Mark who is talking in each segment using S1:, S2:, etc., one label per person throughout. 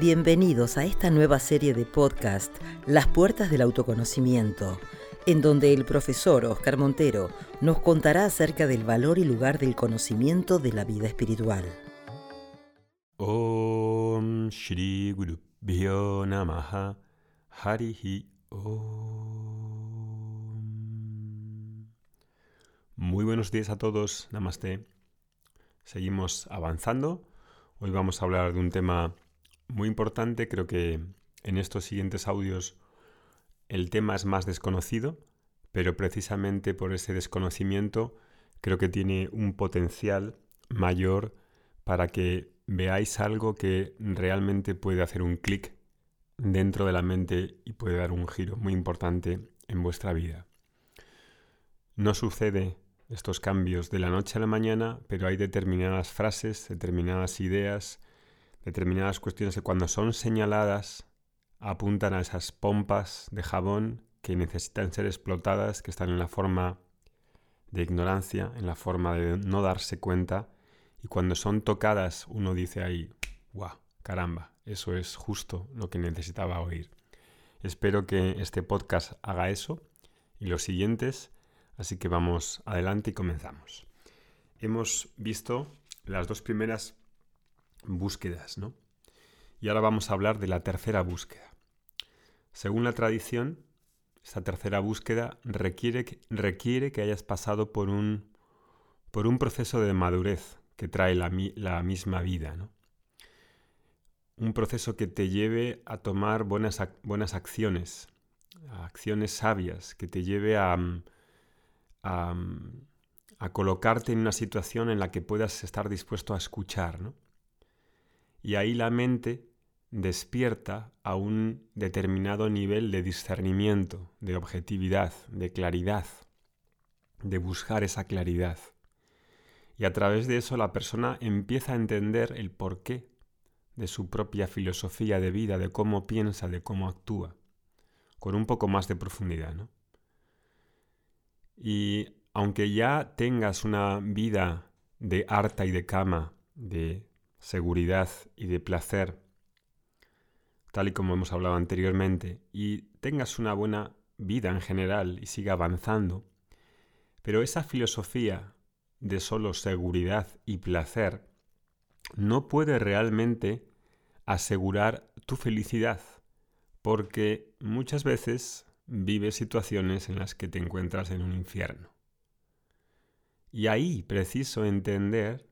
S1: Bienvenidos a esta nueva serie de podcast, Las Puertas del Autoconocimiento, en donde el profesor Oscar Montero nos contará acerca del valor y lugar del conocimiento de la vida espiritual.
S2: Om Shri Guru Namaha Harihi Om. Muy buenos días a todos, Namaste. Seguimos avanzando. Hoy vamos a hablar de un tema muy importante. Creo que en estos siguientes audios el tema es más desconocido, pero precisamente por ese desconocimiento creo que tiene un potencial mayor para que veáis algo que realmente puede hacer un clic dentro de la mente y puede dar un giro muy importante en vuestra vida. No sucede estos cambios de la noche a la mañana, pero hay determinadas frases, determinadas ideas, determinadas cuestiones que cuando son señaladas apuntan a esas pompas de jabón que necesitan ser explotadas, que están en la forma de ignorancia, en la forma de no darse cuenta, y cuando son tocadas uno dice ahí, guau, caramba, eso es justo lo que necesitaba oír. Espero que este podcast haga eso y los siguientes Así que vamos adelante y comenzamos. Hemos visto las dos primeras búsquedas, ¿no? Y ahora vamos a hablar de la tercera búsqueda. Según la tradición, esta tercera búsqueda requiere que, requiere que hayas pasado por un, por un proceso de madurez que trae la, la misma vida, ¿no? Un proceso que te lleve a tomar buenas, buenas acciones, acciones sabias, que te lleve a, a, colocarte en una situación en la que puedas estar dispuesto a escuchar. ¿no? Y ahí la mente despierta a un determinado nivel de discernimiento, de objetividad, de claridad, de buscar esa claridad. Y a través de eso la persona empieza a entender el porqué de su propia filosofía de vida, de cómo piensa, de cómo actúa, con un poco más de profundidad. ¿no? Y aunque ya tengas una vida de harta y de cama, de seguridad y de placer, tal y como hemos hablado anteriormente, y tengas una buena vida en general y siga avanzando, pero esa filosofía de solo seguridad y placer no puede realmente asegurar tu felicidad, porque muchas veces vives situaciones en las que te encuentras en un infierno. Y ahí preciso entender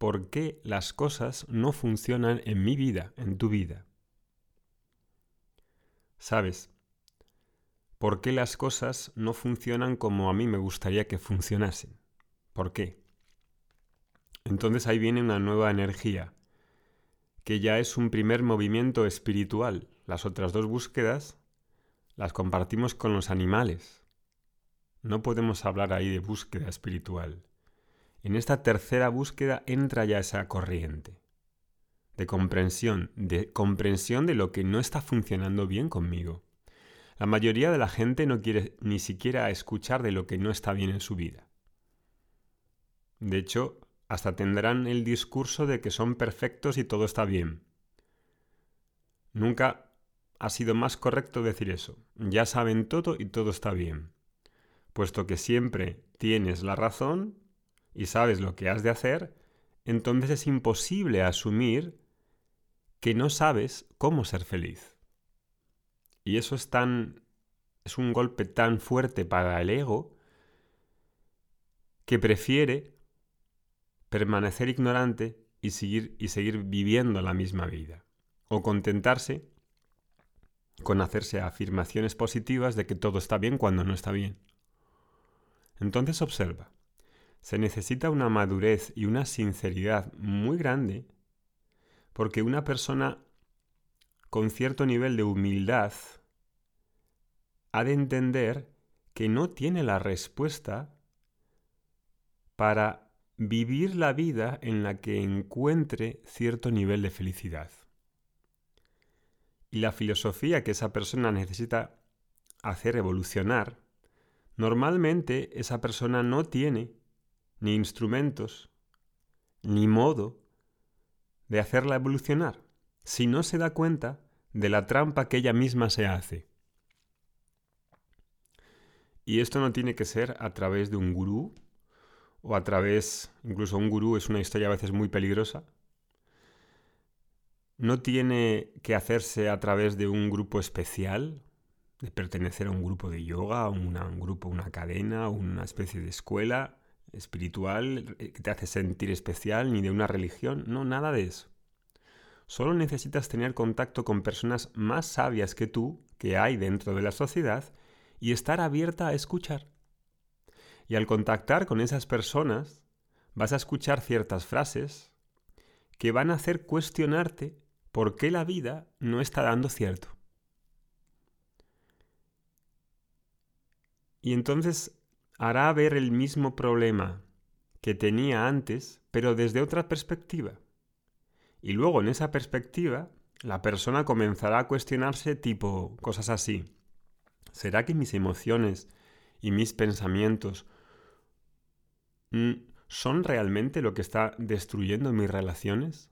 S2: por qué las cosas no funcionan en mi vida, en tu vida. ¿Sabes? ¿Por qué las cosas no funcionan como a mí me gustaría que funcionasen? ¿Por qué? Entonces ahí viene una nueva energía, que ya es un primer movimiento espiritual. Las otras dos búsquedas las compartimos con los animales. No podemos hablar ahí de búsqueda espiritual. En esta tercera búsqueda entra ya esa corriente de comprensión, de comprensión de lo que no está funcionando bien conmigo. La mayoría de la gente no quiere ni siquiera escuchar de lo que no está bien en su vida. De hecho, hasta tendrán el discurso de que son perfectos y todo está bien. Nunca ha sido más correcto decir eso. Ya saben todo y todo está bien. Puesto que siempre tienes la razón y sabes lo que has de hacer, entonces es imposible asumir que no sabes cómo ser feliz. Y eso es tan es un golpe tan fuerte para el ego que prefiere permanecer ignorante y seguir, y seguir viviendo la misma vida. O contentarse con hacerse afirmaciones positivas de que todo está bien cuando no está bien. Entonces observa, se necesita una madurez y una sinceridad muy grande porque una persona con cierto nivel de humildad ha de entender que no tiene la respuesta para vivir la vida en la que encuentre cierto nivel de felicidad. Y la filosofía que esa persona necesita hacer evolucionar, normalmente esa persona no tiene ni instrumentos, ni modo de hacerla evolucionar. si no se da cuenta de la trampa que ella misma se hace. Y esto no tiene que ser a través de un gurú o a través, incluso un gurú es una historia a veces muy peligrosa. No tiene que hacerse a través de un grupo especial, de pertenecer a un grupo de yoga, una, un grupo, una cadena, una especie de escuela espiritual que te hace sentir especial, ni de una religión, no, nada de eso. Solo necesitas tener contacto con personas más sabias que tú, que hay dentro de la sociedad, y estar abierta a escuchar. Y al contactar con esas personas, vas a escuchar ciertas frases que van a hacer cuestionarte por qué la vida no está dando cierto. Y entonces hará ver el mismo problema que tenía antes, pero desde otra perspectiva. Y luego en esa perspectiva, la persona comenzará a cuestionarse tipo cosas así. ¿Será que mis emociones y mis pensamientos son realmente lo que está destruyendo mis relaciones?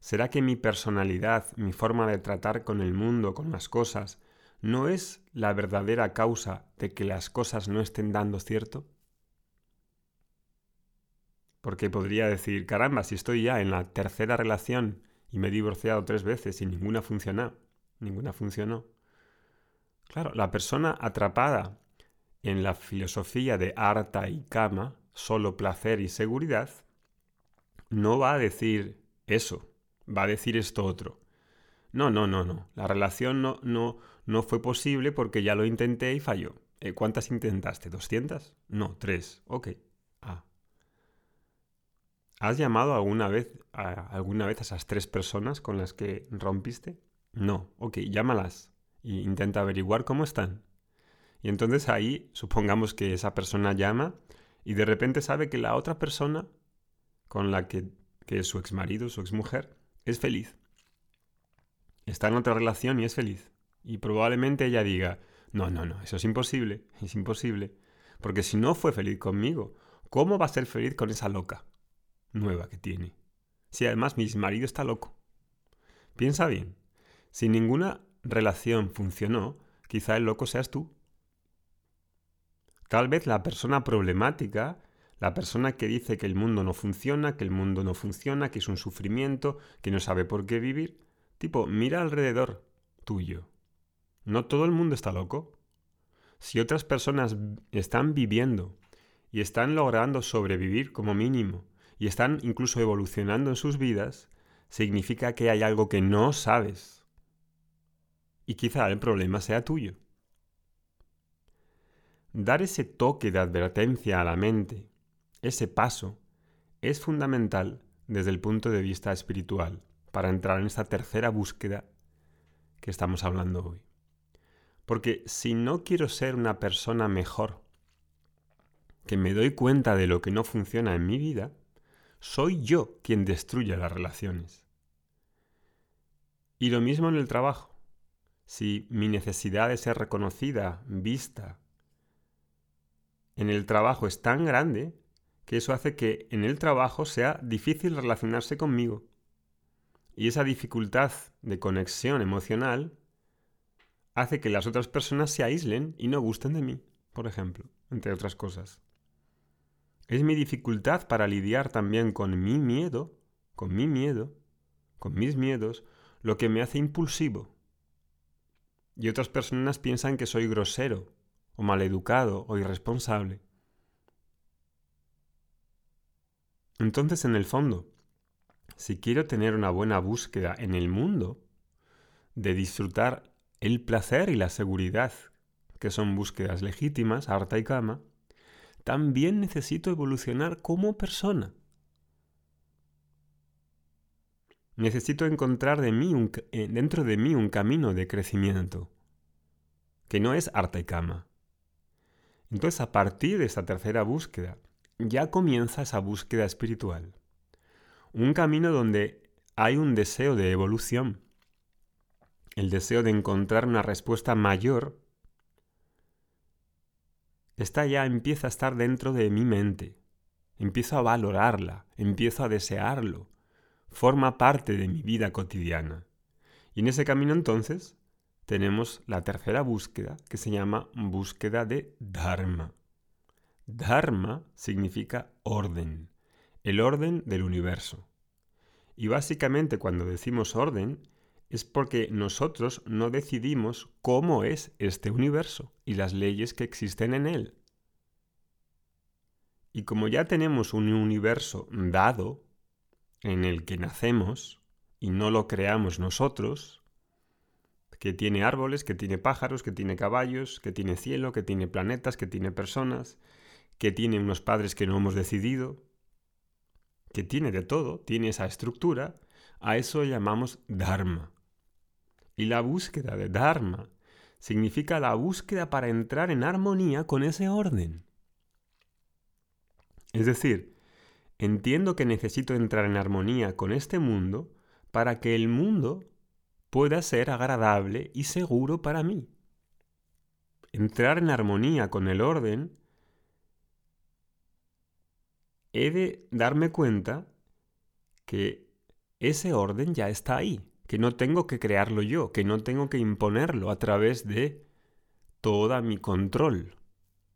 S2: ¿Será que mi personalidad, mi forma de tratar con el mundo, con las cosas, no es la verdadera causa de que las cosas no estén dando cierto? Porque podría decir, caramba, si estoy ya en la tercera relación y me he divorciado tres veces y ninguna funcionó, ninguna funcionó. Claro, la persona atrapada en la filosofía de harta y cama, solo placer y seguridad, no va a decir eso, va a decir esto otro. No, no, no, no. La relación no, no, no fue posible porque ya lo intenté y falló. Eh, ¿Cuántas intentaste? ¿200? No, tres. Ok. Ah. ¿Has llamado alguna vez, a, alguna vez a esas tres personas con las que rompiste? No. Ok, llámalas e intenta averiguar cómo están. Y entonces ahí supongamos que esa persona llama y de repente sabe que la otra persona con la que, que es su exmarido, su exmujer, es feliz. Está en otra relación y es feliz. Y probablemente ella diga, no, no, no, eso es imposible, es imposible. Porque si no fue feliz conmigo, ¿cómo va a ser feliz con esa loca nueva que tiene? Si además mi marido está loco. Piensa bien, si ninguna relación funcionó, quizá el loco seas tú. Tal vez la persona problemática, la persona que dice que el mundo no funciona, que el mundo no funciona, que es un sufrimiento, que no sabe por qué vivir, tipo, mira alrededor tuyo. No todo el mundo está loco. Si otras personas están viviendo y están logrando sobrevivir como mínimo y están incluso evolucionando en sus vidas, significa que hay algo que no sabes. Y quizá el problema sea tuyo. Dar ese toque de advertencia a la mente, ese paso, es fundamental desde el punto de vista espiritual para entrar en esta tercera búsqueda que estamos hablando hoy. Porque si no quiero ser una persona mejor, que me doy cuenta de lo que no funciona en mi vida, soy yo quien destruye las relaciones. Y lo mismo en el trabajo. Si mi necesidad de ser reconocida, vista, en el trabajo es tan grande que eso hace que en el trabajo sea difícil relacionarse conmigo. Y esa dificultad de conexión emocional hace que las otras personas se aíslen y no gusten de mí, por ejemplo, entre otras cosas. Es mi dificultad para lidiar también con mi miedo, con mi miedo, con mis miedos, lo que me hace impulsivo. Y otras personas piensan que soy grosero o maleducado o irresponsable. Entonces, en el fondo, si quiero tener una buena búsqueda en el mundo, de disfrutar el placer y la seguridad, que son búsquedas legítimas, harta y cama, también necesito evolucionar como persona. Necesito encontrar de mí eh, dentro de mí un camino de crecimiento, que no es harta y cama, entonces, a partir de esta tercera búsqueda, ya comienza esa búsqueda espiritual. Un camino donde hay un deseo de evolución, el deseo de encontrar una respuesta mayor. Esta ya empieza a estar dentro de mi mente. Empiezo a valorarla, empiezo a desearlo, forma parte de mi vida cotidiana. Y en ese camino entonces tenemos la tercera búsqueda que se llama búsqueda de Dharma. Dharma significa orden, el orden del universo. Y básicamente cuando decimos orden es porque nosotros no decidimos cómo es este universo y las leyes que existen en él. Y como ya tenemos un universo dado en el que nacemos y no lo creamos nosotros, que tiene árboles, que tiene pájaros, que tiene caballos, que tiene cielo, que tiene planetas, que tiene personas, que tiene unos padres que no hemos decidido, que tiene de todo, tiene esa estructura, a eso llamamos Dharma. Y la búsqueda de Dharma significa la búsqueda para entrar en armonía con ese orden. Es decir, entiendo que necesito entrar en armonía con este mundo para que el mundo pueda ser agradable y seguro para mí. Entrar en armonía con el orden, he de darme cuenta que ese orden ya está ahí que no tengo que crearlo yo, que no tengo que imponerlo a través de toda mi control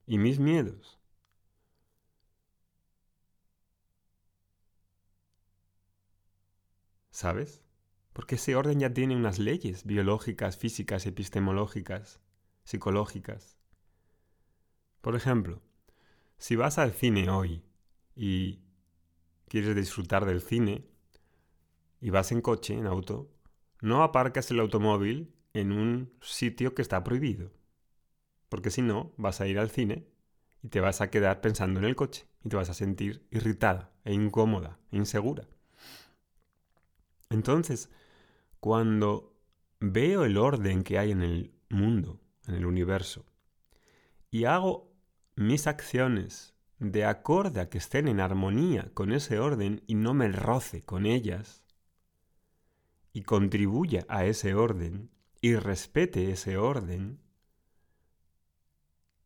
S2: y mis miedos. ¿Sabes? Porque ese orden ya tiene unas leyes biológicas, físicas, epistemológicas, psicológicas. Por ejemplo, si vas al cine hoy y quieres disfrutar del cine y vas en coche, en auto, no aparcas el automóvil en un sitio que está prohibido. Porque si no, vas a ir al cine y te vas a quedar pensando en el coche y te vas a sentir irritada e incómoda, insegura. Entonces, cuando veo el orden que hay en el mundo, en el universo, y hago mis acciones de acorde a que estén en armonía con ese orden y no me roce con ellas, y contribuya a ese orden y respete ese orden,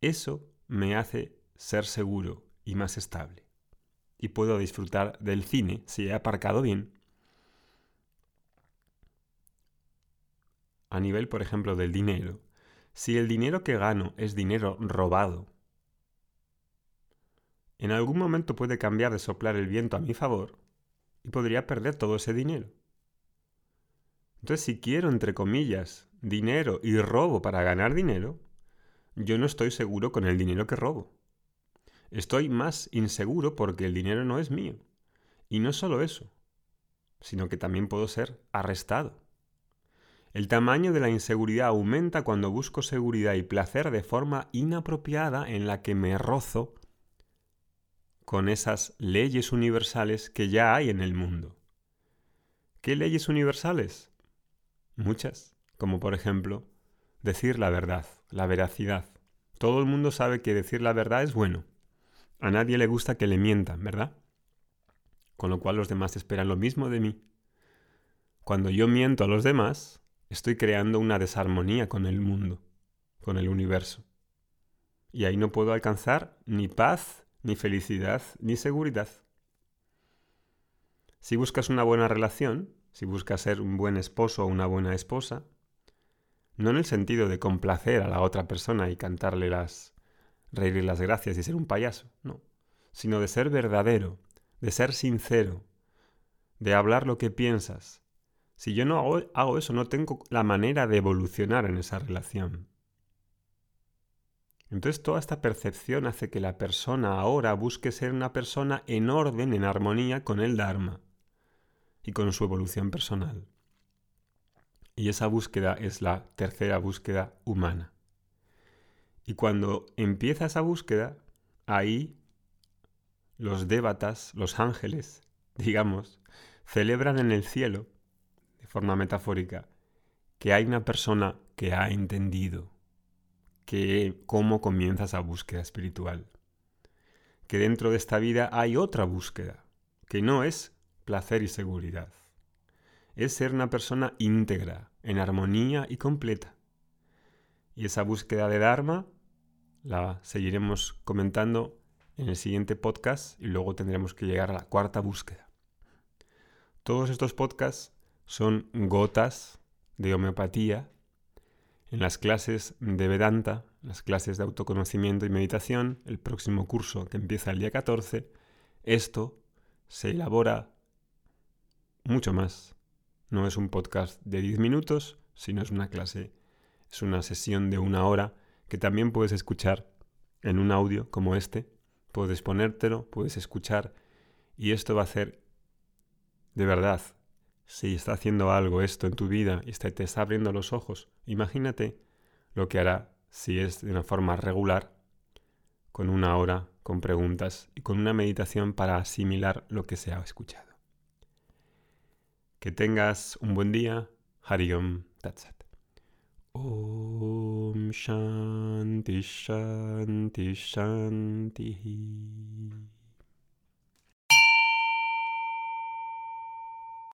S2: eso me hace ser seguro y más estable. Y puedo disfrutar del cine si he aparcado bien. A nivel, por ejemplo, del dinero, si el dinero que gano es dinero robado, en algún momento puede cambiar de soplar el viento a mi favor y podría perder todo ese dinero. Entonces, si quiero, entre comillas, dinero y robo para ganar dinero, yo no estoy seguro con el dinero que robo. Estoy más inseguro porque el dinero no es mío. Y no solo eso, sino que también puedo ser arrestado. El tamaño de la inseguridad aumenta cuando busco seguridad y placer de forma inapropiada en la que me rozo con esas leyes universales que ya hay en el mundo. ¿Qué leyes universales? Muchas, como por ejemplo, decir la verdad, la veracidad. Todo el mundo sabe que decir la verdad es bueno. A nadie le gusta que le mientan, ¿verdad? Con lo cual los demás esperan lo mismo de mí. Cuando yo miento a los demás, estoy creando una desarmonía con el mundo, con el universo. Y ahí no puedo alcanzar ni paz, ni felicidad, ni seguridad. Si buscas una buena relación, si buscas ser un buen esposo o una buena esposa, no en el sentido de complacer a la otra persona y cantarle las, reírle las gracias y ser un payaso, no, sino de ser verdadero, de ser sincero, de hablar lo que piensas. Si yo no hago, hago eso, no tengo la manera de evolucionar en esa relación. Entonces toda esta percepción hace que la persona ahora busque ser una persona en orden, en armonía con el Dharma y con su evolución personal. Y esa búsqueda es la tercera búsqueda humana. Y cuando empieza esa búsqueda, ahí los débatas, los ángeles, digamos, celebran en el cielo, de forma metafórica, que hay una persona que ha entendido que cómo comienza esa búsqueda espiritual. Que dentro de esta vida hay otra búsqueda, que no es placer y seguridad. Es ser una persona íntegra, en armonía y completa. Y esa búsqueda de Dharma la seguiremos comentando en el siguiente podcast y luego tendremos que llegar a la cuarta búsqueda. Todos estos podcasts son gotas de homeopatía en las clases de Vedanta, las clases de autoconocimiento y meditación, el próximo curso que empieza el día 14, esto se elabora mucho más. No es un podcast de 10 minutos, sino es una clase, es una sesión de una hora que también puedes escuchar en un audio como este. Puedes ponértelo, puedes escuchar y esto va a hacer de verdad si está haciendo algo esto en tu vida y te está abriendo los ojos, imagínate lo que hará si es de una forma regular, con una hora, con preguntas y con una meditación para asimilar lo que se ha escuchado. Que tengas un buen día. Hariom Tatsat. Om Shanti Shanti Shanti.